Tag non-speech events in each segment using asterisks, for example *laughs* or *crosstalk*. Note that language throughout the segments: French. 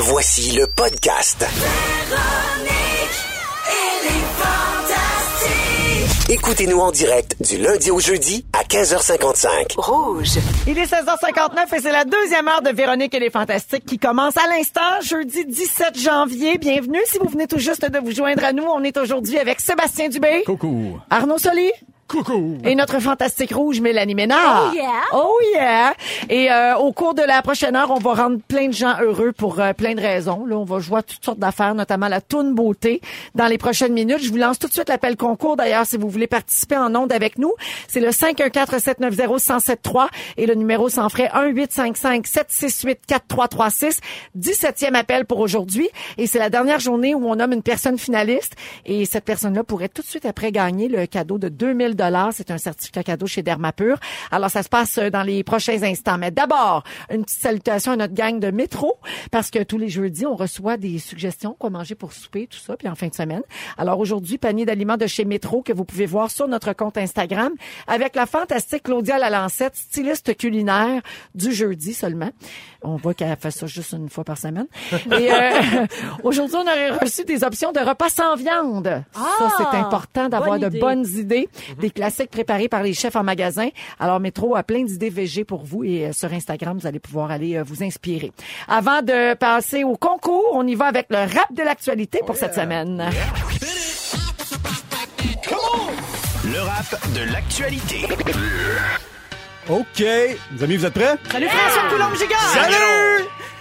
Voici le podcast. Écoutez-nous en direct du lundi au jeudi à 15h55. Rouge. Il est 16h59 et c'est la deuxième heure de Véronique et les Fantastiques qui commence à l'instant, jeudi 17 janvier. Bienvenue si vous venez tout juste de vous joindre à nous. On est aujourd'hui avec Sébastien Dubé. Coucou. Arnaud Soli. Coucou. Et notre fantastique rouge, Mélanie Ménard. Oh yeah. Oh yeah! Et euh, au cours de la prochaine heure, on va rendre plein de gens heureux pour euh, plein de raisons. Là, on va jouer à toutes sortes d'affaires, notamment la toune beauté dans les prochaines minutes. Je vous lance tout de suite l'appel concours. D'ailleurs, si vous voulez participer en ondes avec nous, c'est le 514-790-1073 et le numéro sans frais 1-855-768-4336. 17e appel pour aujourd'hui. Et c'est la dernière journée où on nomme une personne finaliste. Et cette personne-là pourrait tout de suite après gagner le cadeau de 2000 c'est un certificat cadeau chez Dermapur. Alors, ça se passe euh, dans les prochains instants. Mais d'abord, une petite salutation à notre gang de métro, parce que tous les jeudis, on reçoit des suggestions, quoi manger pour souper, tout ça, puis en fin de semaine. Alors, aujourd'hui, panier d'aliments de chez Métro que vous pouvez voir sur notre compte Instagram avec la fantastique Claudia Lalancette, styliste culinaire du jeudi seulement. On voit qu'elle fait ça juste une fois par semaine. Et euh, *laughs* aujourd'hui, on aurait reçu des options de repas sans viande. ça, c'est important d'avoir bonne de idée. bonnes idées, des classiques préparés par les chefs en magasin. Alors, Métro a plein d'idées végé pour vous et euh, sur Instagram, vous allez pouvoir aller euh, vous inspirer. Avant de passer au concours, on y va avec le rap de l'actualité pour cette semaine. Le rap de l'actualité. OK. Les amis, vous êtes prêts? Salut François Coulombe-Gigard! Salut!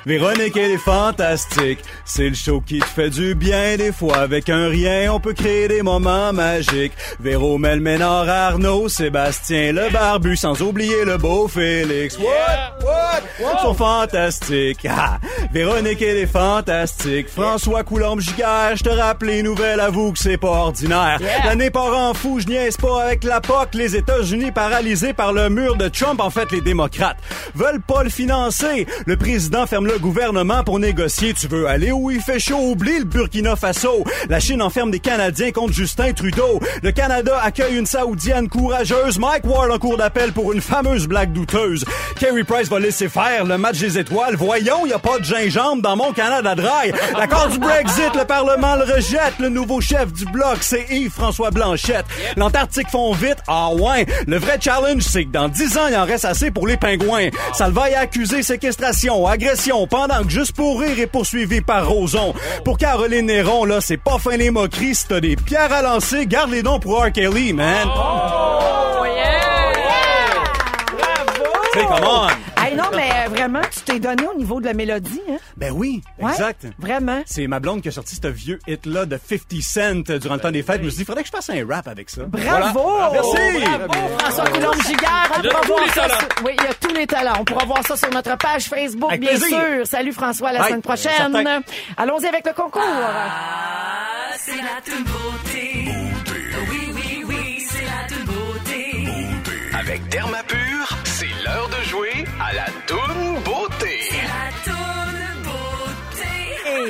Véronique, elle est fantastique. C'est le show qui te fait du bien. Des fois, avec un rien, on peut créer des moments magiques. Véro, Arnaud, Sébastien, le barbu, sans oublier le beau Félix. What? What? Ils sont fantastiques. Ah! Véronique, elle est fantastique. François Coulombe-Giguère, je te rappelle les nouvelles, avoue que c'est pas ordinaire. L'année part en fou, je niaise pas avec la POC. Les États-Unis paralysés par le mur de Trump, en fait, les démocrates, veulent pas le financer. Le président ferme le gouvernement pour négocier. Tu veux aller où il fait chaud? Oublie le Burkina Faso. La Chine enferme des Canadiens contre Justin Trudeau. Le Canada accueille une Saoudienne courageuse. Mike Ward en cours d'appel pour une fameuse blague douteuse. Kerry Price va laisser faire le match des étoiles. Voyons, y a pas de gingembre dans mon Canada Dry. L'accord du Brexit, le Parlement le rejette. Le nouveau chef du bloc, c'est Yves-François Blanchette. L'Antarctique fond vite. Ah ouais. Le vrai challenge, c'est que dans 10 ans, il en reste assez pour les pingouins. Salva est accusé séquestration, agression, pendant que juste pour rire est poursuivi par Roson. Pour Caroline Néron, là, c'est pas fin les moqueries. Si t'as des pierres à lancer, garde les dons pour R. Kelly, man. Oh yeah! Bravo! Hey, come on. Non, mais euh, vraiment, tu t'es donné au niveau de la mélodie, hein? Ben oui, Ouais? exact. Vraiment. C'est ma blonde qui a sorti ce vieux hit-là de 50 Cent durant le temps des fêtes. Je me suis dit, faudrait que je fasse un rap avec ça. Bravo! Voilà. Merci! Bravo, François Coulombe-Giguère. On Il a pourra tous voir les ça talents. sur- Oui, il y a tous les talents. On pourra voir ça sur notre page Facebook, Avec bien plaisir. sûr. Salut François, à la Bye. semaine prochaine. Certain. Allons-y avec le concours. Ah, c'est la toute beauté. Oui, oui, oui, c'est la toute beauté. Avec Dermapur, c'est l'heure de jouer à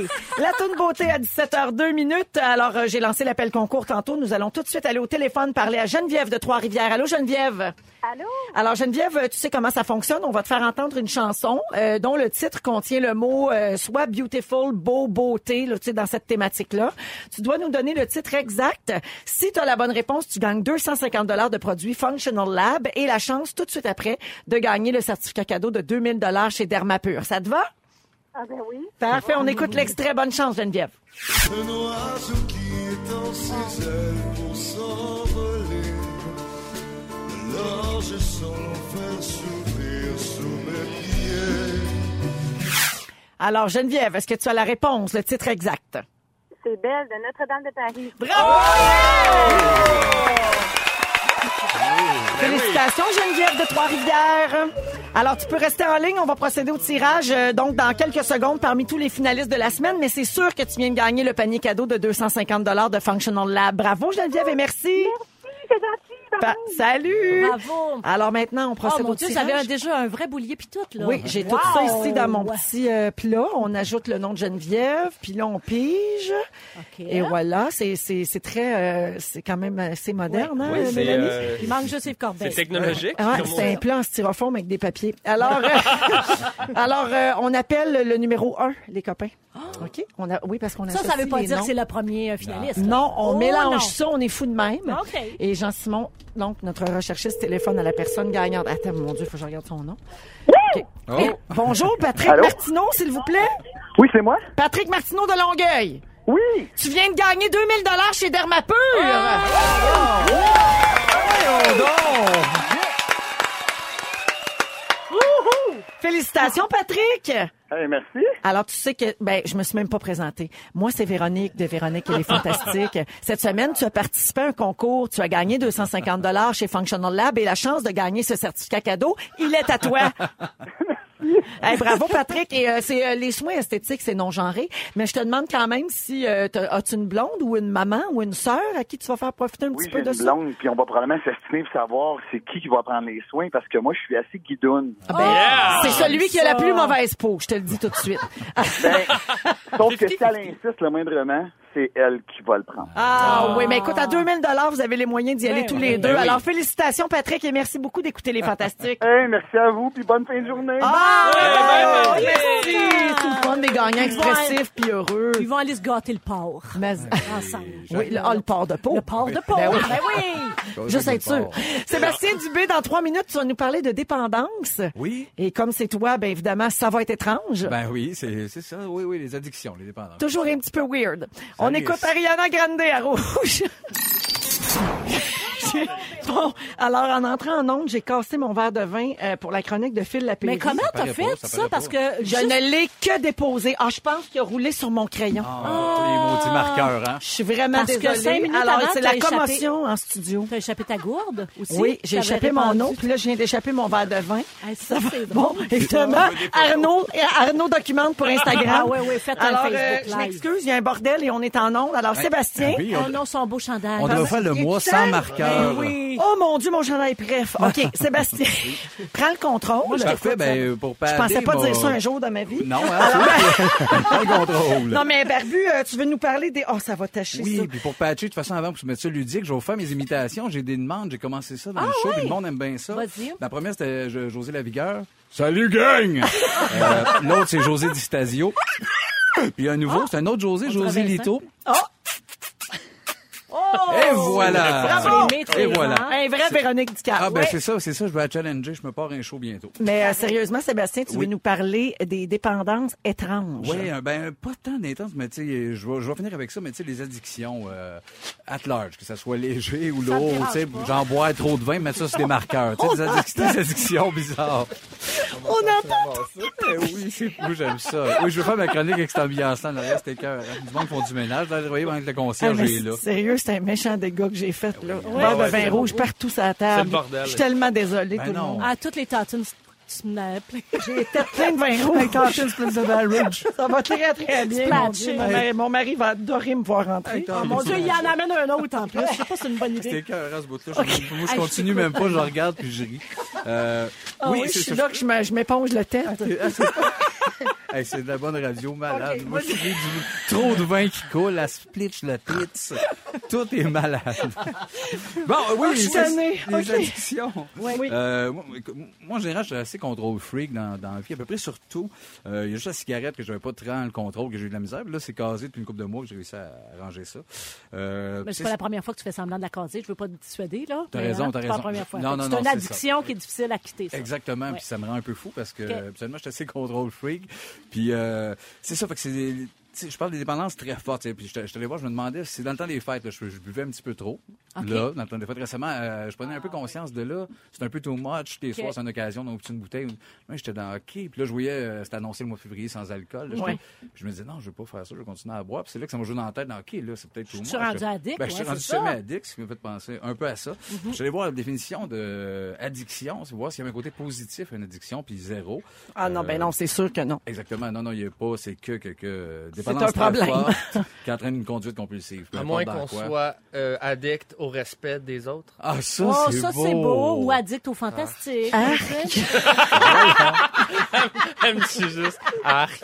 *laughs* la toune beauté à 17h02 minutes. Alors, euh, j'ai lancé l'appel concours tantôt. Nous allons tout de suite aller au téléphone parler à Geneviève de Trois-Rivières. Allô, Geneviève? Allô? Alors, Geneviève, euh, tu sais comment ça fonctionne? On va te faire entendre une chanson euh, dont le titre contient le mot euh, soit beautiful, beau, beauté, là, tu sais, dans cette thématique-là. Tu dois nous donner le titre exact. Si tu as la bonne réponse, tu gagnes 250 dollars de produits Functional Lab et la chance tout de suite après de gagner le certificat cadeau de 2000 dollars chez Dermapur. Ça te va? Ah ben oui. Parfait. On écoute l'extrait. Bonne chance, Geneviève. Un oiseau qui étend ses ailes pour s'envoler. Alors je sens l'enfer s'ouvrir sous mes pieds. Alors, Geneviève, est-ce que tu as la réponse, le titre exact? C'est Belle de Notre-Dame de Paris. Bravo! Félicitations, Geneviève de Trois-Rivières. Alors, tu peux rester en ligne. On va procéder au tirage, euh, donc, dans quelques secondes parmi tous les finalistes de la semaine. Mais c'est sûr que tu viens de gagner le panier cadeau de 250 de Functional Lab. Bravo, Geneviève, et merci. Gentil. Pa- Salut! Bravo. Alors maintenant, on Oh procède mon au Dieu, ça tirage. avait un- déjà un vrai boulier puis tout, là. Oui, j'ai tout ça ici dans mon petit euh, plat. On ajoute le nom de Geneviève, puis là, on pige. OK. Et voilà, c'est c'est c'est très... euh, c'est quand même assez moderne, hein, Oui, c'est Mélanie? euh, Il manque juste Yves Corbeil. c'est technologique. Ouais, comme on c'est un plat en styrofoam avec des papiers. Alors, euh, *laughs* alors euh, on appelle le numéro 1, les copains. OK? On a, oui, parce qu'on a Ça, ça veut pas dire que c'est le premier euh, finaliste. là. Non, on Oh, mélange non. ça, on est fou de même. OK. Et Jean-Simon, donc notre recherchiste, téléphone à la personne gagnante. Attends, mon Dieu, il faut que je regarde son nom. OK. Eh, bonjour, Patrick Allô? Martineau, s'il vous plaît. Oui, c'est moi? Patrick Martineau de Longueuil. Oui. Tu viens de gagner 2000 dollars chez Dermapur. Félicitations, Patrick. Hey, merci. Alors, tu sais que, ben, je me suis même pas présentée. Moi, c'est Véronique de Véronique, elle est fantastique. *laughs* Cette semaine, tu as participé à un concours. Tu as gagné 250 dollars chez Functional Lab et la chance de gagner ce certificat cadeau, il est à toi. *laughs* *laughs* Hey, bravo, Patrick. Et euh, c'est euh, les soins esthétiques, c'est non genré. Mais je te demande quand même si euh, t'as- as-tu une blonde ou une maman ou une sœur à qui tu vas faire profiter un Oui, petit j'ai peu de une ça? blonde, puis on va probablement s'estimer pour savoir c'est qui qui va prendre les soins, parce que moi, je suis assez guidoune. Ah ben, Yeah! C'est celui qui a la plus mauvaise peau, je te le dis tout de suite. Ben, *laughs* sauf que si elle insiste le moindrement, c'est elle qui va le prendre. Ah, oui, mais écoute, à 2000 dollars, vous avez les moyens d'y aller Ben tous oui. les deux. Ben oui. Alors, félicitations, Patrick, et merci beaucoup d'écouter les Fantastiques. *laughs* Hey, merci à vous, puis bonne fin de journée. Ah, ben, merci! C'est le fun des gagnants expressifs puis heureux. Ils vont aller se gâter le porc. Mais, Ensemble. oui, le, ah, le port de peau. Le porc de porc. Ben oui. Ben oui. Juste être sûr. Sébastien Dubé, dans trois minutes, tu vas nous parler de dépendance. Oui. Et comme c'est toi, ben évidemment, ça va être étrange. Ben oui, c'est ça. Oui, oui, les addictions, les dépendances. Toujours un petit peu weird. On écoute Ariana Grande à Rouge. *laughs* bon, alors en entrant en onde, j'ai cassé mon verre de vin euh, pour la chronique de Phil Lapéry. Mais comment t'as fait pas, ça Parce que Je juste- ne l'ai que déposé. Ah, je pense qu'il a roulé sur mon crayon. Ah, les maudits marqueurs, hein? Je suis vraiment Parce que cinq minutes Alors, avant, c'est la échappé- commotion en studio. T'as échappé ta gourde aussi? Oui, j'ai échappé mon eau, puis là, je viens d'échapper mon verre de vin. Ah, ça, c'est Bon, évidemment, Arnaud, Arnaud documente pour Instagram. Ah oui, oui, faites un Alors, Facebook euh, je m'excuse, il y a un bordel et on est en onde. Alors, Sébastien. Oui, Oh on, non, son beau chandail. on doit faire le mois sans marqueur. Oui. Oh mon Dieu, mon chandail est bref. *laughs* OK, Sébastien, *laughs* prends le contrôle. Parfait, ben, pour Je pensais pas mon- dire ça un jour dans ma vie. Non, hein, *laughs* pas le contrôle. Non, mais Barbu, euh, tu veux nous parler des... Oh, ça va tâcher, Oui, ça. puis pour patcher, de toute façon, avant, pour se mettre ça ludique, je vais vous faire mes imitations. J'ai des demandes, j'ai commencé ça dans le show, puis le monde aime bien ça. Ah Vas-y. La première, c'était Jo- José Lavigueur. Salut, gang! Euh, L'autre, c'est José Distasio. Puis un nouveau, c'est un autre José, José. Lito. Oh, Et voilà! Bravo! Et voilà. un vrai Véronique Dicard. Ah, ben c'est ça, c'est ça, je vais la challenger. Je me pars un show bientôt. Mais euh, sérieusement, Sébastien, tu veux nous parler des dépendances étranges. Oui, ben pas tant d'intense, mais tu sais, je vais, je vais finir avec ça, mais tu sais, les addictions euh, at large, que ça soit léger ou lourd, tu sais, j'en bois trop de vin, mettre ça sur des marqueurs, tu sais, des, addic- *laughs* des addictions bizarres. On entend Eh oui, c'est moi j'aime ça. Oui, je veux faire ma chronique avec cette ambiance-là, le reste, c'était cœur. Du monde qui font du ménage, le voyez, pendant que le Ah, concierge mais est là. Sérieux, c'est un méchant dégât que j'ai fait, là. Verre de vin rouge partout sur la table. C'est le bordel. Je suis tellement désolée, Ben tout le non. monde. Ah, toutes les tatines, J'ai été plein de vin rouge. Ça va très, très bien. Mon. Dieu. Mon mari, mon mari va adorer me voir rentrer. Oh, Mon Dieu, il en amène un autre en plus. Je sais pas si c'est une bonne C'était idée. à ce bout-là. Je- Moi, je continue même pas, je regarde puis je ris. Euh, Ah oui, je c'est suis ça. là que je je m'éponge le tête. *laughs* Hey, c'est de la bonne radio malade. Ok, Moi, je suis du trop de vin qui coule, la splitch, la tits. Tout est malade. *laughs* Bon, oui, Oh, je tannée. les Ok. addictions. Oui. Euh, moi, moi, en général, je suis assez contrôle freak dans, dans la vie. À peu près sur tout. Euh, Il y a juste la cigarette que j'avais pas très le contrôle, que j'ai eu de la misère. Puis là, c'est casé depuis une couple de mois que j'ai réussi à arranger ça. Euh, Mais c'est pas la première fois que tu fais semblant de la caser. Je veux pas te dissuader, là. T'as raison, hein, t'as c'est pas raison. la première fois. Non, non, c'est non, une c'est addiction qui est difficile à quitter, ça. Exactement, Ouais. puis ça me rend un peu fou parce que Ok. habituellement, j'étais assez contrôle freak. Puis euh, c'est ça, fait que c'est je parle des dépendances très fortes. Puis je suis allé voir, je me demandais si dans le temps des fêtes, là, je, je buvais un petit peu trop. Là, dans le temps des fêtes récemment, euh, je prenais un peu conscience de là. C'est un peu too much. Les Ok. soirs, c'est une occasion, donc une bouteille. Moi, j'étais dans OK. Puis là, je voyais, euh, c'était annoncé le mois de février sans alcool. là, j'étais- Ouais. Puis je me disais, non, je veux pas faire ça, je vais continuer à boire. Puis c'est là que ça m'a joué dans la tête, dans OK, là, c'est peut-être too Je much. suis rendu addict, Ben, je suis ouais, rendu. Mhm. semi-addict, ce qui m'a fait penser un peu à ça. Je suis allé voir la définition de euh, voir s'il y avait un côté positif à une addiction, puis zéro. Ah non, Euh, ben non, c'est sûr que non. Exactement. Non, non, il n'y a pas, c'est que quelques euh, C'est dépendance un problème. très *laughs* forte qui entraîne une conduite compulsive. À moins qu'on soit euh, addict au respect des autres. Ah, ça, Oh, c'est ça, beau. c'est beau. Ou addict au fantastique. Ah. *laughs* *laughs* Aime-tu juste arc?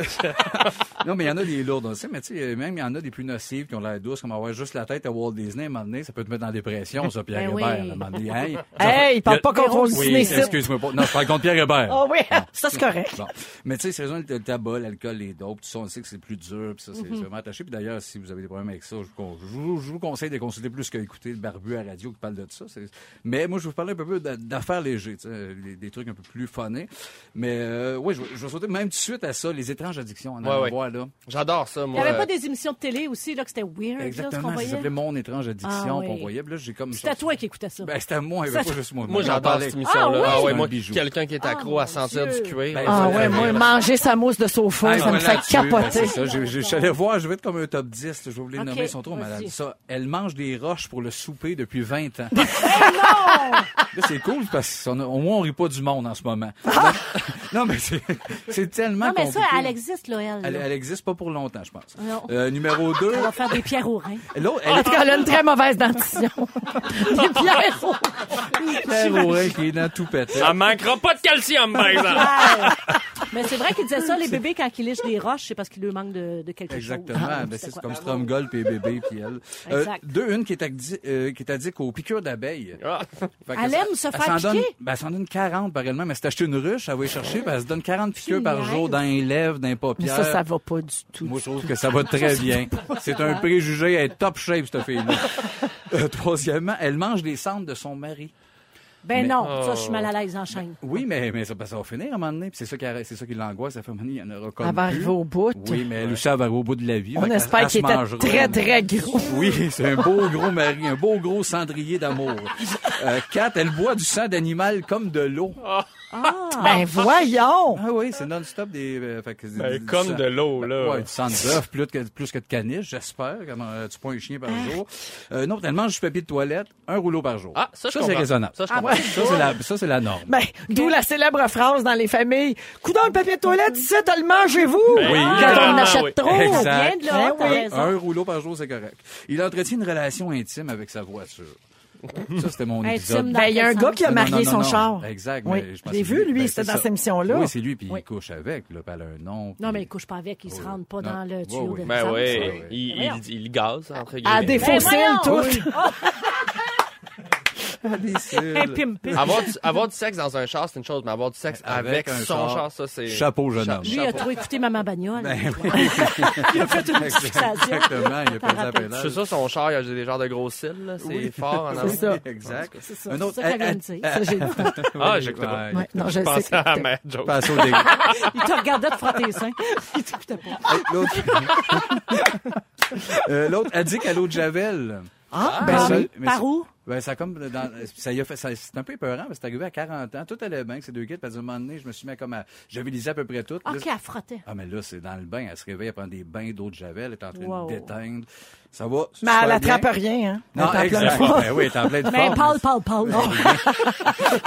Non, mais il y en a des lourdes aussi, mais tu sais, même il y en a des plus nocives qui ont l'air douces, comme avoir juste la tête à Walt Disney, à un moment donné, ça peut te mettre en dépression, ça, Pierre Ben oui. Hébert. À un moment donné, hey, Hey, il parle pas contre Walt Oui, Disney excuse-moi pas. Non, je parle contre Pierre Hébert. Oh oui, ça c'est correct. Bon. Mais tu sais, c'est raison, le tabac, l'alcool, les dopes, tout ça, on sait que c'est plus dur, puis ça, Mhm. c'est vraiment attaché. Puis d'ailleurs, si vous avez des problèmes avec ça, je vous, con- je vous, je vous conseille de consulter plus qu'écouter le barbu à la radio qui parle de ça. C'est- Mais moi, je vais vous parler un peu d'affaires légères, des, des trucs un peu plus funnés. Mais euh, oui, je, vais- je vais sauter même tout de suite à ça, les étranges addictions. On en Ouais, là. J'adore ça, Il moi. n'y avait pas des émissions de télé aussi, là, que c'était weird, là, ce Exactement, ça s'appelait Mon étrange addiction Ah, oui. qu'on voyait. Puis là, j'ai comme... C'était toi qui écoutais ça. Ben, c'était à moi, il n'y avait pas juste moi. Moi, j'adore parlais. cette émission-là. Ah, Ah, ouais, moi, quelqu'un qui est accro Ah, à sentir du cuir. Ben, Ah ça, ouais, ça, moi, ça. manger sa mousse de sofa, Ah, ça me fait ben, capoter. Ça. Je suis allé voir, je vais être comme un top 10. là, Je vais vous les Ok, nommer, ils sont trop malades. Ça, elle mange des roches pour le souper depuis 20 ans. *laughs* non! Là, c'est cool parce qu'au moins, on rit pas du monde en ce moment. *laughs* non, mais c'est tellement Non, mais ça, elle existe, là, elle. Elle, là. elle existe pas pour longtemps, je pense. Non. Euh, numéro 2. Elle va faire des pierres au rein. L'autre, elle En tout cas, elle a une très mauvaise dentition. *laughs* Des pierres. Pierre Aurin qui est dans tout pété. Elle manquera pas de calcium, par exemple. Mais c'est vrai qu'il disait ça, les bébés, quand ils lichent des roches, c'est parce qu'il leur manque de, de quelque Exactement. chose. Ben, C'est c'est comme Stromgol puis bébé puis elle. Euh, deux, une qui est, addi- euh, qui est addict aux piqûres d'abeilles. Ah. Elle ça- aime se elle faire s'en donne- piquer? Ben, elle s'en donne 40 par elle-même. Mais c'est acheter une ruche, elle va y chercher, puis elle se donne 40 piqûres par jour dans les lèvres, dans les Mais paupières. ça, ça va pas du tout. Moi, je trouve que ça va très bien. C'est un préjugé. Elle est top shape, cette fille-là. Euh, troisièmement, elle mange les cendres de son mari. Ben Mais- non, ça, je suis mal à l'aise en chaîne. Oui, mais, mais ça, ben, ça va finir à un moment donné. Puis c'est ça qui, c'est ça qui l'angoisse. Ça fait un moment donné, il y en aura comme Elle va arriver au bout. Oui, mais elle aussi, elle va arriver au bout de la vie. On espère qu'il était mangera. très, très gros. Oui, c'est un beau gros mari, un beau gros cendrier d'amour. Euh, quatre, elle boit du sang d'animal comme de l'eau. Ben voyons! Ah oui, c'est non-stop des... euh, fait que- Ben, du comme de l'eau, là. Ouais, du sang de bœuf, plus que, plus que de caniche, j'espère. Comment euh, tu prends un chien par jour. Euh, non, elle mange du papier de toilette, un rouleau par jour. Ah, ça, je c'est comprends. raisonnable. Ça, je Ah, comprends. ouais, ça, c'est la, ça, c'est la norme. Ben, d'où la célèbre phrase dans les familles. Coup dans le papier de toilette, ici, t'as le mangez-vous! Oui. Quand on en Ah, achète oui. trop! Exact. Bien de là, Ben t'as oui. raison. Un rouleau par jour, c'est correct. Il entretient une relation intime avec sa voiture. *laughs* Ça, c'était mon épisode. Ben, il y a un gars qui a Non, marié non, son non, char. Exact. Oui. que vu, lui, ben, c'était c'est dans ça. cette émission-là. Oui, c'est lui, puis Oui. il couche avec, là, a un nom. Non, mais ils couchent pas avec, ils se Oui. rendent pas Non. dans le tuyau oui. de Ben oui, ouais. il, il, il gaze, entre À guillemets. des Ben fossiles, voyons! tout. *laughs* *laughs* *laughs* Avoir du, avoir du sexe dans un char, c'est une chose, mais avoir du sexe avec, son char. char, ça, c'est... Chapeau, jeune homme. Lui, il a trop écouté Maman Bagnole. Ben *laughs* il a fait une petite fixation. Exactement, il a perdu la pédale. C'est ça, son char, il a des genres de gros cils, là. C'est Oui. fort en avant. C'est ça. Exact. C'est ça, Un autre. ça qu'elle elle- de dire. elle- Ça, j'ai dit. Ah, j'écoutais pas. Ouais, non, je Je sais. pensais à mère joke. Passe au dé- Il te regardait te frotter les seins. Il t'écoutait pas. L'autre. Euh, L'autre addict à l'eau de Javel. Ah, Ben, ben oui. mais Par où? Ben, ça comme dans, ça y a fait, ça- c'est un peu épeurant, mais c'est arrivé à 40 ans. Tout allait bien, ces deux kids. Puis à un moment donné, je me suis mis comme à, j'avais lisé à peu près tout. Là, OK, elle frottait. Ah, mais là, c'est dans le bain. Elle se réveille, elle prend des bains d'eau de Javel, elle est en train Wow. de déteindre. Ça va. Mais elle bien. attrape rien, hein? Non, Elle est en pleine forme. Ben oui, elle est en pleine Mais forme. Paul, Paul, Paul.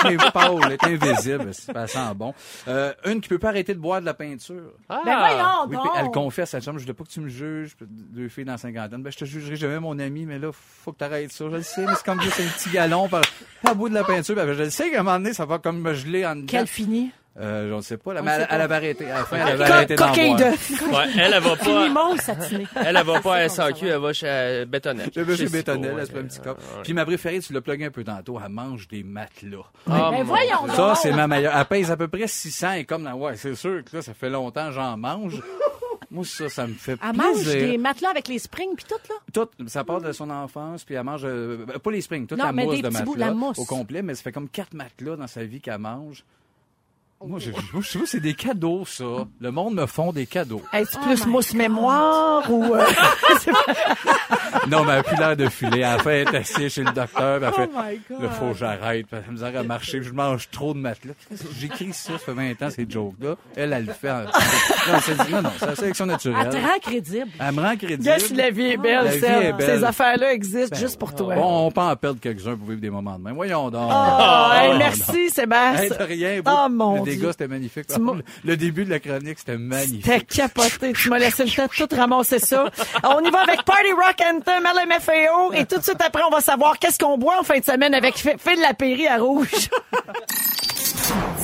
Elle est pâle, elle est invisible. C'est pas sent bon. Euh, une qui peut pas arrêter de boire de la peinture. Ah! Ben voyons Oui, donc. elle confesse à la chambre, je voulais pas que tu me juges. Deux filles dans cinquantaine. Ben, je te jugerai jamais, mon ami, mais là, faut que t'arrêtes ça. Je le sais, mais c'est comme juste un petit galon par, par bout de la peinture. Ben, je sais qu'à un moment donné, ça va comme me geler en dedans. Quelle finie? Euh, je ne sais pas. là, mais elle, elle avait arrêté. À la fin, elle avait Co- arrêté d'en coquille boire. Ouais, elle, elle va *laughs* Fini pas... Elle, elle va pas à SAQ, va. elle va chez euh, Bétonnette. Je vais chez Chez Bétonnel, elle se fait un petit cop. Puis ma préférée, tu l'as plugué un peu tantôt, elle mange des matelas. Ah, Ben mon voyons. Ça, c'est ma meilleure. Elle pèse à peu près 600 et comme, dans- ouais, c'est sûr que là, ça fait longtemps que j'en mange. Moi, ça, ça me fait Elle mange des matelas avec les springs puis tout, là? Tout, ça part de son enfance, puis elle mange, euh, ben, pas les springs, toute Non, la mais mousse des de petits bouts matelas la mousse. au complet, mais ça fait comme quatre matelas dans sa vie qu'elle mange. Moi, je, je trouve que c'est des cadeaux, ça. Le monde me font des cadeaux. Est-ce Oh plus mousse mémoire ou... euh, *laughs* Non, mais elle a plus l'air de filer. Elle est assise chez le docteur, puis elle fait, Oh my God. là, faut que j'arrête, elle me dit à marcher, puis je mange trop de matelas. J'écris ça, ça fait 20 ans, ces jokes-là. Elle, elle le fait. en- *laughs* Non, c'est, non, non, c'est la sélection Elle te naturelle. rend crédible. Elle me rend crédible. Yes, la vie est belle, La vie Serge. est belle. Ces affaires-là existent juste pour toi. Bon, on peut en perdre quelques-uns pour vivre des moments de même. Voyons donc. Oh, hey, merci. Hey, Sébastien. de rien. Oh, mon dégâts, c'était magnifique. Le début de la chronique, c'était magnifique. T'as capoté. Tu m'as laissé le temps de tout ramasser ça. On y va avec Party Rock Anthem, LMFAO. Et tout de suite après, on va savoir qu'est-ce qu'on boit en fin de semaine avec Phil Phil Lapéry à Rouge. *laughs*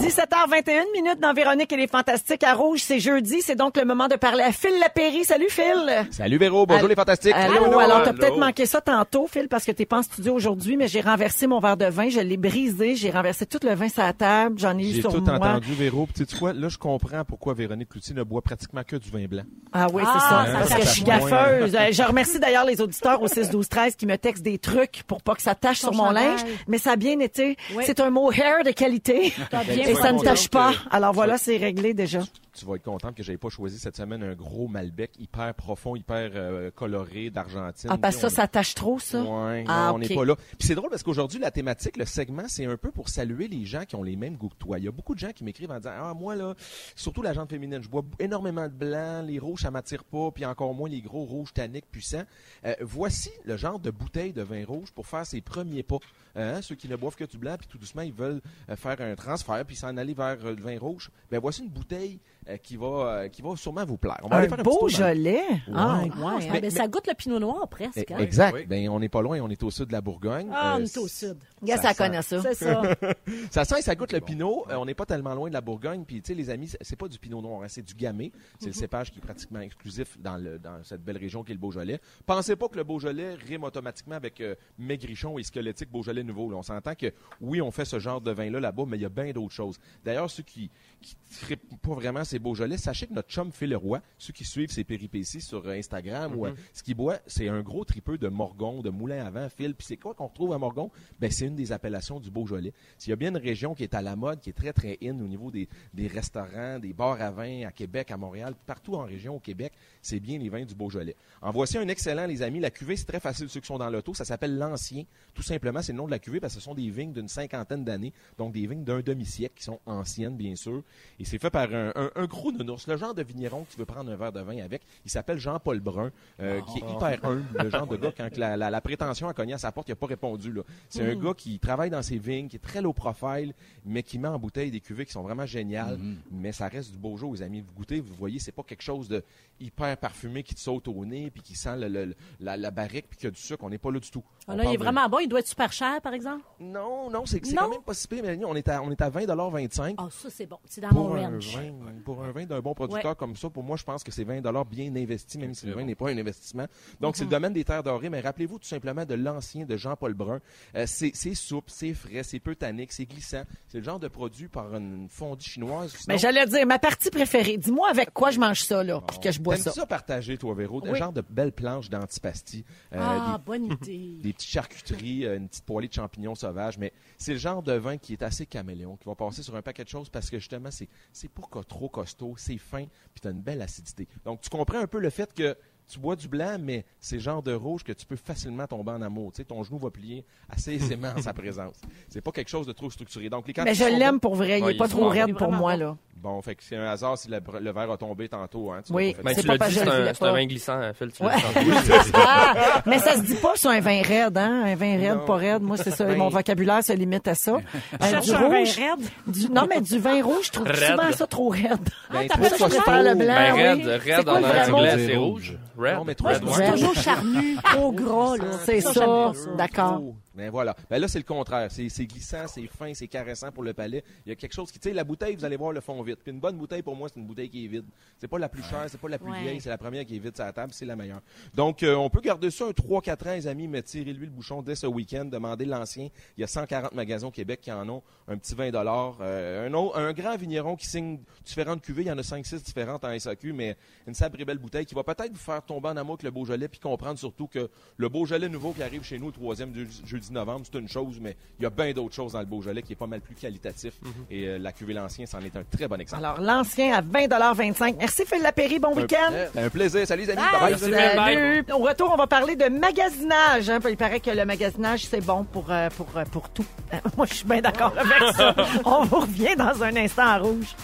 17h21 minutes dans Véronique et les Fantastiques à Rouge. C'est jeudi. C'est donc le moment de parler à Phil Lapéry. Salut Phil. Salut Véro, bonjour Allô. les fantastiques. Allô, alors t'as Allô. peut-être manqué ça tantôt, Phil, parce que t'es pas en studio aujourd'hui, mais j'ai renversé mon verre de vin, je l'ai brisé, j'ai renversé tout le vin sur la table, j'en ai eu J'ai sur tout moi. entendu, Véro. Puis, tu sais quoi? Là, je comprends pourquoi Véronique Cloutier ne boit pratiquement que du vin blanc. Ah oui, c'est Ah, ça. ça parce tache que je suis gaffeuse. Euh, Je remercie d'ailleurs les auditeurs au 6 12 13 qui me textent des trucs pour pas que ça tache sur mon chandail. linge, mais ça a bien été. Oui. C'est un mot hair de qualité bien et ça ne joke. pas. Alors voilà, c'est réglé déjà. Tu vas être contente que j'avais pas choisi cette semaine un gros Malbec hyper profond, hyper euh, coloré d'Argentine. Ah parce que ça ça tache trop ça? Ouais, Ah, non, on n'est pas là. Puis c'est drôle parce qu'aujourd'hui, la thématique, le segment, c'est un peu pour saluer les gens qui ont les mêmes goûts que toi. Il y a beaucoup de gens qui m'écrivent en disant Ah, moi, là, surtout la jante féminine, je bois énormément de blanc, les rouges, ça m'attire pas, puis encore moins les gros rouges tanniques puissants. Euh, voici le genre de bouteille de vin rouge pour faire ses premiers pas. Hein, ceux qui ne boivent que du blanc, puis tout doucement, ils veulent euh, faire un transfert, puis s'en aller vers euh, le vin rouge. Ben voici une bouteille euh, qui va euh, qui va sûrement vous plaire. On va Un aller faire un petit tour dans- Beaujolais. Ah, Ouais. Ouais, ouais. ben, ça goûte le pinot noir presque. Eh, hein? Exact. Oui. Ben on n'est pas loin, on est au sud de la Bourgogne. Ah, on Euh, est au sud. Gars, ça ça sent- connaît ça. C'est ça. *laughs* Ça sent et ça goûte le pinot. Euh, on n'est pas tellement loin de la Bourgogne. Puis, tu sais, les amis, c'est- c'est pas du pinot noir, hein, c'est du gamay. C'est le cépage qui est pratiquement exclusif dans, le, dans cette belle région qui est le Beaujolais. Pensez pas que le Beaujolais rime automatiquement avec euh, maigrichon et squelettique Beaujolais nouveau. là. On s'entend que, oui, on fait ce genre de vin-là là-bas, mais il y a bien d'autres choses. D'ailleurs, ceux qui qui trippent pas vraiment ces Beaujolais, sachez que notre chum Phil Roy, ceux qui suivent ses péripéties sur euh, Instagram ou euh, ce qu'il boit, c'est un gros tripeux de Morgon, de Moulin à vent, Phil. Puis c'est quoi qu'on retrouve à Morgon? Ben, c'est une des appellations du Beaujolais. S'il y a bien une région qui est à la mode, qui est très, très in au niveau des, des restaurants, des bars à vin à Québec, à Montréal, partout en région au Québec, c'est bien les vins du Beaujolais. En voici un excellent, les amis. La cuvée, c'est très facile, ceux qui sont dans l'auto. Ça s'appelle l'Ancien. Tout simplement, c'est le nom de la cuvée parce que ce sont des vignes d'une cinquantaine d'années. Donc, des vignes d'un demi-siècle qui sont anciennes, bien sûr. Et c'est fait par un, un, un gros nounours, le genre de vigneron qui veut prendre un verre de vin avec. Il s'appelle Jean-Paul Brun, euh, qui est hyper humble, le genre de gars, quand la, la, la prétention a cogné à sa porte, il n'a pas répondu. là. C'est un gars qui travaille dans ses vignes, qui est très low profile, mais qui met en bouteille des cuvées qui sont vraiment géniales. Mais ça reste du beau jeu, les amis. Vous goûtez, vous voyez, c'est pas quelque chose de hyper parfumé qui te saute au nez, puis qui sent le- le- la, la barrique, puis qu'il y a du sucre. On n'est pas là du tout. Ah, là, il est de- vraiment bon. Il doit être super cher, par exemple? Non, non, c'est quand même pas si pire, Mélanie. On est à, on est à 20,25 Ah, ça, c'est bon. C'est dans mon un, range. vin, pour un vin d'un bon producteur comme ça, pour moi, je pense que c'est 20 bien investi, même si le vin n'est pas un investissement. Donc, c'est le domaine des terres dorées, mais rappelez-vous tout simplement de l'ancien de Jean-Paul Brun. Euh, c'est souple, c'est frais, c'est peu tannique, c'est glissant. C'est le genre de produit par une fondue chinoise. Mais Sinon, j'allais dire ma partie préférée. Dis-moi avec quoi je mange ça là, puis que je bois ça. ça partager, toi, Véro? Un Oui. genre de belles planches d'antipasti. euh, Ah, des- bonne *laughs* idée. des petites charcuteries, euh, une petite poêlée de champignons sauvages, mais c'est le genre de vin qui est assez caméléon, qui va passer sur un paquet de choses parce que justement, c'est, c'est pas trop c'est fin, puis tu as une belle acidité. Donc, tu comprends un peu le fait que tu bois du blanc, mais c'est le genre de rouge que tu peux facilement tomber en amour. Tu sais, ton genou va plier assez aisément en *laughs* sa présence. C'est pas quelque chose de trop structuré. Donc, les Mais je l'aime pour vrai. Il Ouais, est il pas trop raide pour moi bon. là. Bon, fait que c'est un hasard si le, le verre a tombé tantôt. Hein, tu Oui. C'est tu l'as dit, c'est un, vin glissant, Phil. Tu Ouais. l'as senti. Ah, mais ça se dit pas sur un vin raide, hein? Un vin raide, Non. pas raide. Moi, c'est ça. Ben- Mon vocabulaire se limite à ça. *laughs* Euh, Cherche du un vin rouge. raide. du- non, mais du vin rouge, je trouve Raide. souvent ça trop raide. Ben, t'as trop pas ça, je préfère le blanc. Ben, oui. red quoi en anglais, c'est rouge. Red. Non, mais trop Moi, je Red trouve wine. c'est toujours charnu, trop gras, là. C'est ça. D'accord. Ben voilà. Ben là, c'est le contraire. C'est glissant, c'est fin, c'est caressant pour le palais. Il y a quelque chose qui, tu sais, la bouteille, vous allez voir, le fond vide. Puis une bonne bouteille, pour moi, c'est une bouteille qui est vide. C'est pas la plus chère, c'est pas la plus vieille, c'est la première qui est vide sur la table, c'est la meilleure. Donc, euh, on peut garder ça un 3-4 ans, les amis, mais tirez-lui le bouchon dès ce week-end. Demandez l'ancien. Il y a 140 magasins au Québec qui en ont un petit 20 dollars. Euh, un, autre, grand vigneron qui signe différentes cuvées. Il y en a 5-6 différentes en SAQ, mais une sabre belle bouteille qui va peut-être vous faire tomber en amour avec le Beaujolais puis comprendre surtout que le Beaujolais nouveau qui arrive chez nous au troisième jeudi 10 novembre, c'est une chose, mais il y a bien d'autres choses dans le Beaujolais qui est pas mal plus qualitatif. Mm-hmm. Et euh, la cuvée L'Ancien, c'en est un très bon exemple. Alors, L'Ancien à 20,25 Merci, Phil Lapéry. Bon week-end. Un plaisir. Salut, les amis. Bye. Merci, Salut. Au retour, on va parler de magasinage. Hein. Il paraît que le magasinage, c'est bon pour, euh, pour, euh, pour tout. *laughs* Moi, je suis bien d'accord avec ça. *laughs* on vous revient dans un instant en rouge.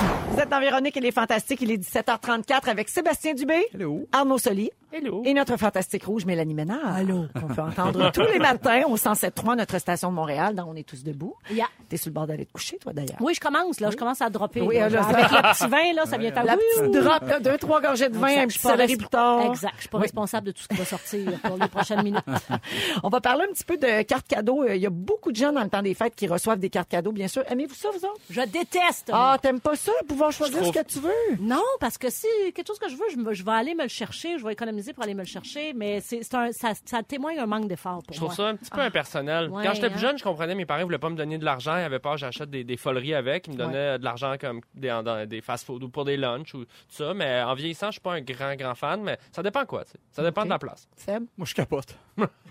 Vous êtes dans Véronique et les Fantastiques. Il est 17h34 avec Sébastien Dubé, Hello. Arnaud Soli Hello. Et notre fantastique rouge, Mélanie Ménard. Allô. Qu'on peut entendre *laughs* tous les matins au 107.3, notre station de Montréal, dans On est tous debout. Yeah. T'es sur le bord d'aller te coucher, toi, d'ailleurs. Oui, je commence, là. Je commence à dropper. Oui, là. Avec le petit vin, là, ça vient faire La oui, petite oui, drop, là, deux, trois gorgées de vin, Exact. un Je petit céleri plus tard. Exact. Je suis pas Oui. responsable de tout ce qui va sortir pour les prochaines minutes. *laughs* On va parler un petit peu de cartes cadeaux. Euh, Il y a beaucoup de gens dans le temps des fêtes qui reçoivent des cartes cadeaux, bien sûr. Aimez-vous ça, vous autres? Je déteste. Ah, t'aimes pas ça, pouvoir choisir trouve- ce que tu veux? Non, parce que si quelque chose que je veux, je, me- je vais aller me le chercher, je vais économiser pour aller me le chercher, mais c'est c'est un, ça, ça témoigne un manque d'effort pour Je trouve moi. ça un petit peu impersonnel. Ouais, Quand j'étais hein. plus jeune, je comprenais, mes parents voulaient pas me donner de l'argent. Ils avaient peur que j'achète des, des foleries avec. Ils me donnaient de l'argent comme des, dans des fast-food ou pour des lunchs ou tout ça. Mais en vieillissant, je suis pas un grand, grand fan. Mais ça dépend quoi, tu sais. Ça dépend de la place. Seb? Moi, je capote.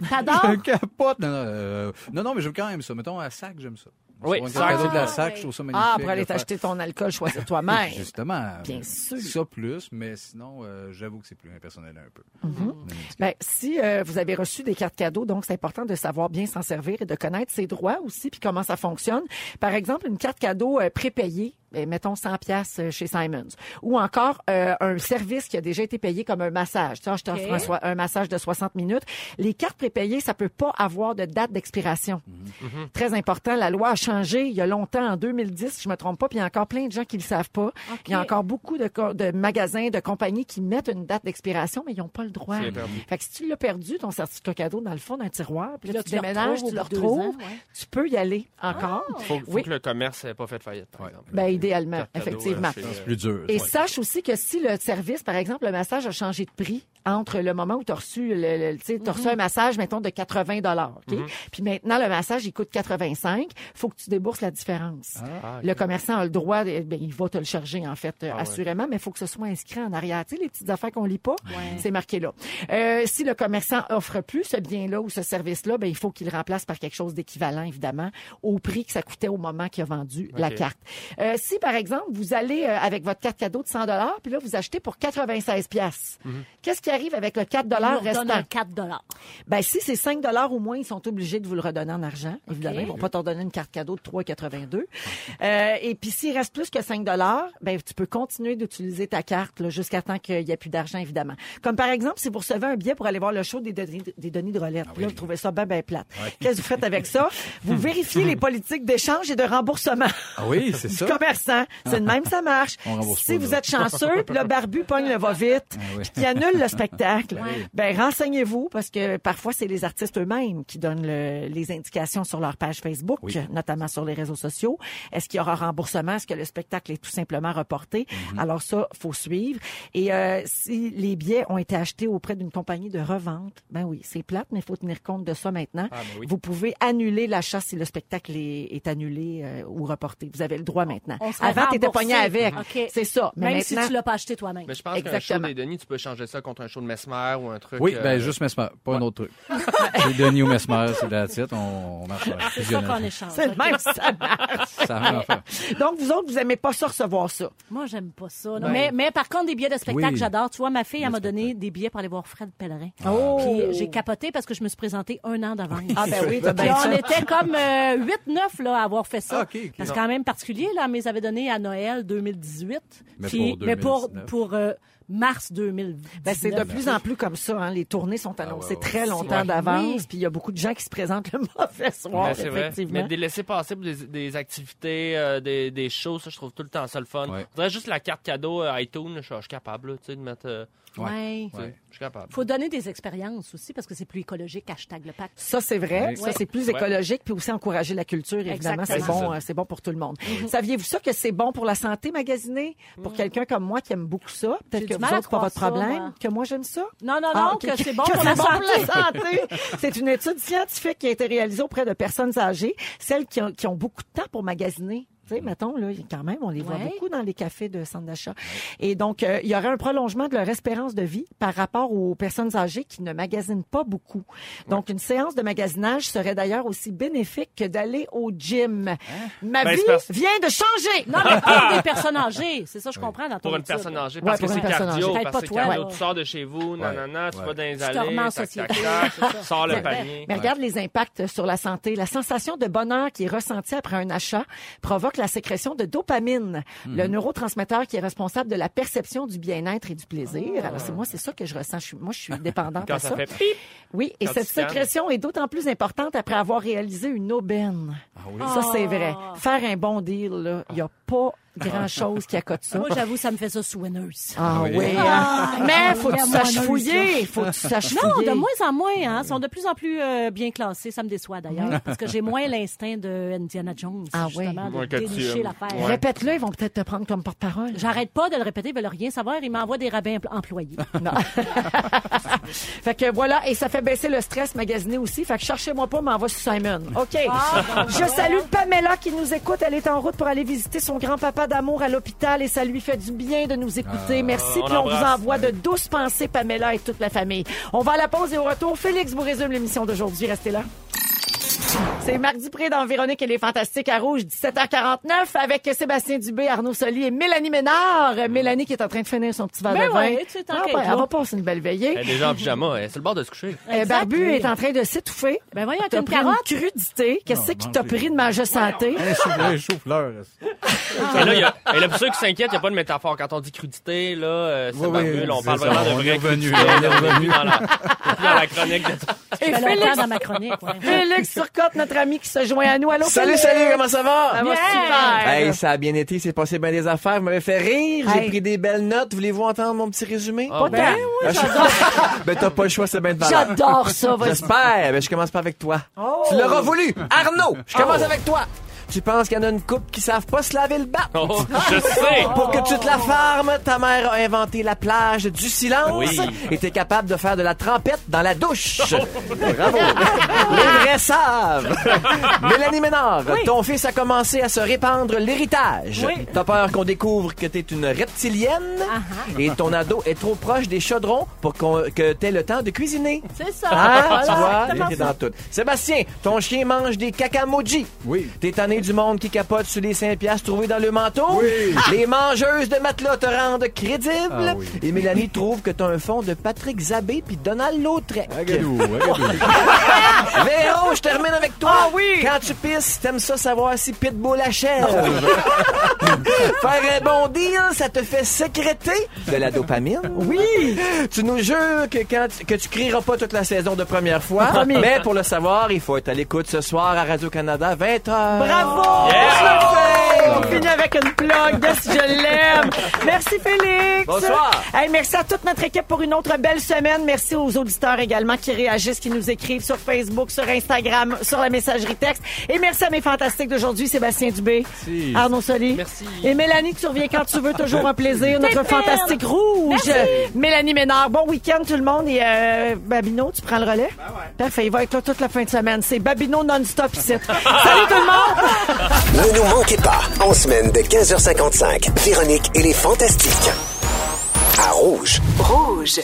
T'adores? *laughs* Je capote. Non, non, euh, non, non, mais j'aime quand même ça. Mettons, à sac, j'aime ça. Oui, cadeau de la ah, sac, je trouve ça magnifique. Ah, pour aller t'acheter ton alcool, choisir toi-même. *laughs* Justement. Bien sûr. Ça plus, mais sinon, euh, j'avoue que c'est plus impersonnel un peu. Ben, si euh, vous avez reçu des cartes cadeaux, donc c'est important de savoir bien s'en servir et de connaître ses droits aussi, puis comment ça fonctionne. Par exemple, une carte cadeau euh, prépayée, mettons 100 pièces chez Simons, ou encore euh, un service qui a déjà été payé comme un massage. Tu vois, je t'offre Ok. un, massage de 60 minutes. Les cartes prépayées, ça peut pas avoir de date d'expiration. Très important, la loi a changé il y a longtemps, en 2010, si je me trompe pas, puis il y a encore plein de gens qui le savent pas. Il y a encore beaucoup de, magasins, de compagnies qui mettent une date d'expiration, mais ils n'ont pas le droit. Fait que si tu l'as perdu, ton certificat cadeau, dans le fond d'un tiroir, puis là, Là, tu déménages, tu le retrouves, ans, ouais. tu peux y aller encore. Faut, faut Oui. que le commerce n'ait pas fait de faillite, par exemple. Ben, idéalement, effectivement. plus dur. Et ouais. sache aussi que si le service, par exemple, le massage a changé de prix entre le moment où tu as reçu, le, le- tu sais, t'as reçu un massage, mettons, de 80 dollars, OK? Puis maintenant, le massage, il coûte 85, faut que tu débourses la différence. Ah, Le commerçant a le droit, de- ben, il va te le charger, en fait, euh, Ah ouais. assurément, mais il faut que ce soit inscrit en arrière. Tu sais, les petites affaires qu'on lit pas, c'est marqué là. Euh, si le commerçant offre plus ce bien-là ou ce service-là, ben, il faut qu'il le remplace par quelque chose d'équivalent, évidemment, au prix que ça coûtait au moment qu'il a vendu la carte. Euh, si, par exemple, vous allez euh, avec votre carte cadeau de 100 puis là, vous achetez pour 96 pièces. Qu'est-ce qui arrive avec le 4 On nous redonne restant? un 4 Ben, si c'est 5 au moins, ils sont obligés de vous le redonner en argent. Évidemment, ils vont pas t'en donner une carte cadeau de 3,82. Euh, et puis, s'il reste plus que 5 ben, tu peux continuer d'utiliser ta carte là, jusqu'à temps qu'il n'y ait plus d'argent, évidemment. Comme par exemple, si vous recevez un billet pour aller voir le show des, Denis- des Denis de Rolette. Puis là, vous trouvez ça ben, ben plate. Qu'est-ce que vous faites avec ça? *laughs* Vous vérifiez les politiques d'échange et de remboursement Ah oui, c'est du ça. commerçant. C'est de même, ça marche. *laughs* On Si pas, vous là. êtes chanceux, puis le barbu pogne le va-vite, Ah oui. annule le spectacle, *laughs* ben renseignez-vous parce que parfois c'est les artistes eux-mêmes qui donnent le- les indications sur leur page Facebook, notamment sur les réseaux sociaux. Est-ce qu'il y aura remboursement? Est-ce que le spectacle est tout simplement reporté? Mhm. Alors ça, faut suivre. Et euh, si les billets ont été achetés auprès d'une compagnie de revente, ben oui, c'est plate, mais il faut tenir compte de ça maintenant. Ah, ben oui. Vous pouvez annuler l'achat si le spectacle est, est annulé euh, ou reporté. Vous avez le droit maintenant. On Avant, t'étais pogné avec. OK. C'est ça. Mais Même maintenant, si tu l'as pas acheté toi-même. Mais je pense qu'un show des Denis, tu peux changer ça contre un show de Mesmer ou un truc. Oui, euh, ben juste Mesmer, pas un autre truc. c'est Denis ou Mesmer, c'est la titre, on, on marche. C'est ça qu'on échange. c'est le même, ça marche. *laughs* Ça. Donc, vous autres, vous aimez pas ça recevoir ça? Moi, j'aime pas ça. non. Ben- Mais, mais par contre, des billets de spectacle, Oui. j'adore. Tu vois, ma fille, elle m'a donné des billets pour aller voir Fred Pellerin. Oh! Puis j'ai capoté parce que je me suis présentée un an d'avance. Ah, ben oui, bien on était comme 8-9 là, à avoir fait ça. Ah. Parce que quand même particulier, là, mais ils avaient donné à Noël 2018. Mais Puis- pour mais pour, 2019. pour euh, mars 2019. Ben, c'est de plus en plus comme ça. Hein. Les tournées sont annoncées ouais, ouais. très longtemps Ouais. d'avance. Oui. Puis il y a beaucoup de gens qui se présentent le *laughs* mauvais soir, Ben, vrai. effectivement. Mais des laisser passer pour des, des activités, euh, des, des shows, ça, je trouve tout le temps ça le fun. Ouais. Je voudrais juste la carte cadeau euh, iTunes, je, je suis capable, là, tu sais, de mettre. euh, sais, Je suis capable. Faut donner des expériences aussi parce que c'est plus écologique. Hashtag le pacte. Ça, c'est vrai. Oui. Ça, c'est plus écologique. Puis aussi encourager la culture, évidemment. C'est bon, euh, c'est bon pour tout le monde. Saviez-vous ça que c'est bon pour la santé, magasiner? Pour quelqu'un comme moi qui aime beaucoup ça. Peut-être que vous autres, pas votre problème. Que moi, j'aime ça? Non, non, non, Ah, ok. que c'est bon *laughs* Que pour c'est la bon pour la santé. C'est une étude scientifique qui a été réalisée auprès de personnes âgées, celles qui ont, qui ont beaucoup de temps pour magasiner. Tu sais, mettons, là, quand même, on les voit Ouais. beaucoup dans les cafés de centre d'achat. Et donc, euh, il y aurait un prolongement de leur espérance de vie par rapport aux personnes âgées qui ne magasinent pas beaucoup. Donc, une séance de magasinage serait d'ailleurs aussi bénéfique que d'aller au gym. Hein? Ma Ben, vie parce- vient de changer! Non, mais pour des personnes âgées. C'est ça, je comprends dans ton Pour une étude. personne âgée, Ouais, parce pour que une c'est personne cardio, parce Pas que toi, cardio, tu sors de chez vous, nanana, tu ouais. vas dans les allées, tac, société. tac, tac, *laughs* sors le panier. Mais regarde les impacts sur la santé. La sensation de bonheur qui est ressentie après un achat provoque la sécrétion de dopamine, le neurotransmetteur qui est responsable de la perception du bien-être et du plaisir. Alors, c'est moi, c'est ça que je ressens. Je suis- moi, je suis dépendante *laughs* Quand à ça ça. fait pip. Oui, et cette sécrétion est d'autant plus importante après avoir réalisé une aubaine. Ça, c'est vrai. Faire un bon deal, là, il n'y a pas grand-chose qui accote ça. Moi, j'avoue, ça me fait ça sous Winners. Ah oui. oui, Ah, hein. mais faut que tu il y a saches fouiller, faut que tu saches Non, fouiller. de moins en moins. Hein. Ils sont de plus en plus euh, bien classés. Ça me déçoit d'ailleurs. *laughs* Parce que j'ai moins l'instinct de Indiana Jones, Ah justement, de tu dénicher l'affaire. Ouais. Répète-le, ils vont peut-être te prendre comme porte-parole. J'arrête pas de le répéter, ils veulent rien savoir. Ils m'envoient des rabais empl- employés. *laughs* Non. *laughs* fait que voilà, et ça fait baisser le stress magasiner aussi. Fait que cherchez-moi pas, m'envoie sur Simon. OK. Je salue Pamela qui nous écoute. Elle est en route pour aller visiter son grand-papa d'amour à l'hôpital et ça lui fait du bien de nous écouter. Merci. on Puis on vous envoie de douces pensées, Pamela et toute la famille. On va à la pause et au retour, Félix vous résume l'émission d'aujourd'hui. Restez là. C'est Marc Dupré dans Véronique et les Fantastiques à Rouge, 17h49, avec Sébastien Dubé, Arnaud Soli et Mélanie Ménard. Mélanie qui est en train de finir son petit verre Ben de vin. ouais, tu Ah, ben, elle va passer une belle veillée. Elle est déjà en pyjama. Elle est sur le bord de se coucher. Euh, Barbu est en train de s'étouffer. Ben voyons, T'as une pris carotte. une crudité. Qu'est-ce qui t'a pris de manger santé? Un un souffleur. Et là, il y a, et là, pour ceux qui s'inquiètent, il n'y a pas de métaphore. Quand on dit crudité, là, euh, c'est Oui, oui, là, on c'est parle ça, vraiment de vrai crudité, on est là, on est revenu. dans la, dans la chronique de Et Félix, dans ma chronique. ouais. Félix Turcotte, notre ami qui se joint à nous. Allô, Salut, salut, comment ça va? Ça va super. Hey, ça a bien été, c'est passé bien des affaires, vous m'avez fait rire, j'ai Hey. pris des belles notes, voulez-vous entendre mon petit résumé? Ah, Pas ben, tant. Ah, je- *laughs* ben t'as pas le choix, c'est bien de valeur. J'adore ça, vas-y. J'espère, ben je commence pas avec toi. Oh. Tu l'auras voulu! Arnaud, je commence Oh. avec toi! Tu penses qu'il y en a une couple qui savent pas se laver le bas? Oh, *laughs* je sais! Pour que tu te la farmes, ta mère a inventé la plage du silence Oui. et t'es capable de faire de la trempette dans la douche. *laughs* Bravo. Les vrais savent. *laughs* Mélanie Ménard, ton fils a commencé à se répandre l'héritage. Oui. T'as peur qu'on découvre que t'es une reptilienne? Et ton ado est trop proche des chaudrons pour qu'on- que t'aies le temps de cuisiner. C'est ça. Ah, Voilà, tu vois, dans tout. Sébastien, ton chien mange des cacamoji. Oui. T'es tanné du monde qui capote sur les 5 piastres trouvés dans le manteau. Oui. Les mangeuses de matelas te rendent crédible. Ah oui. Et Mélanie trouve que t'as un fond de Patrick Zabé puis Donald Lautrec. Agadou, *laughs* agadou. Véro, je termine avec toi. Ah oui. Quand tu pisses, t'aimes ça savoir si Pitbull achève. Faire un bon deal, ça te fait sécréter de la dopamine? Oui. Tu nous jures que quand tu, que tu crieras pas toute la saison de première fois. Promis. Mais pour le savoir, il faut être à l'écoute ce soir à Radio-Canada, 20h. Bravo! Yeah. Je le fais! On finit avec une plug. Yes, je l'aime. Merci, Félix. Bonsoir. Hey, merci à toute notre équipe pour une autre belle semaine. Merci aux auditeurs également qui réagissent, qui nous écrivent sur Facebook, sur Instagram, sur la messagerie texte. Et merci à mes fantastiques d'aujourd'hui, Sébastien Dubé, Merci. Arnaud Soli. Merci. Et Mélanie, tu reviens quand tu veux. Toujours un plaisir. Notre fantastique rouge. Mélanie Ménard. Bon week-end, tout le monde. Et euh, Babino, tu prends le relais? Parfait. Il va être là toute la fin de semaine. C'est Babino non-stop ici. Salut tout le monde! *laughs* Ne nous manquez pas, en semaine de 15h55, Véronique et les Fantastiques. À Rouge. Rouge.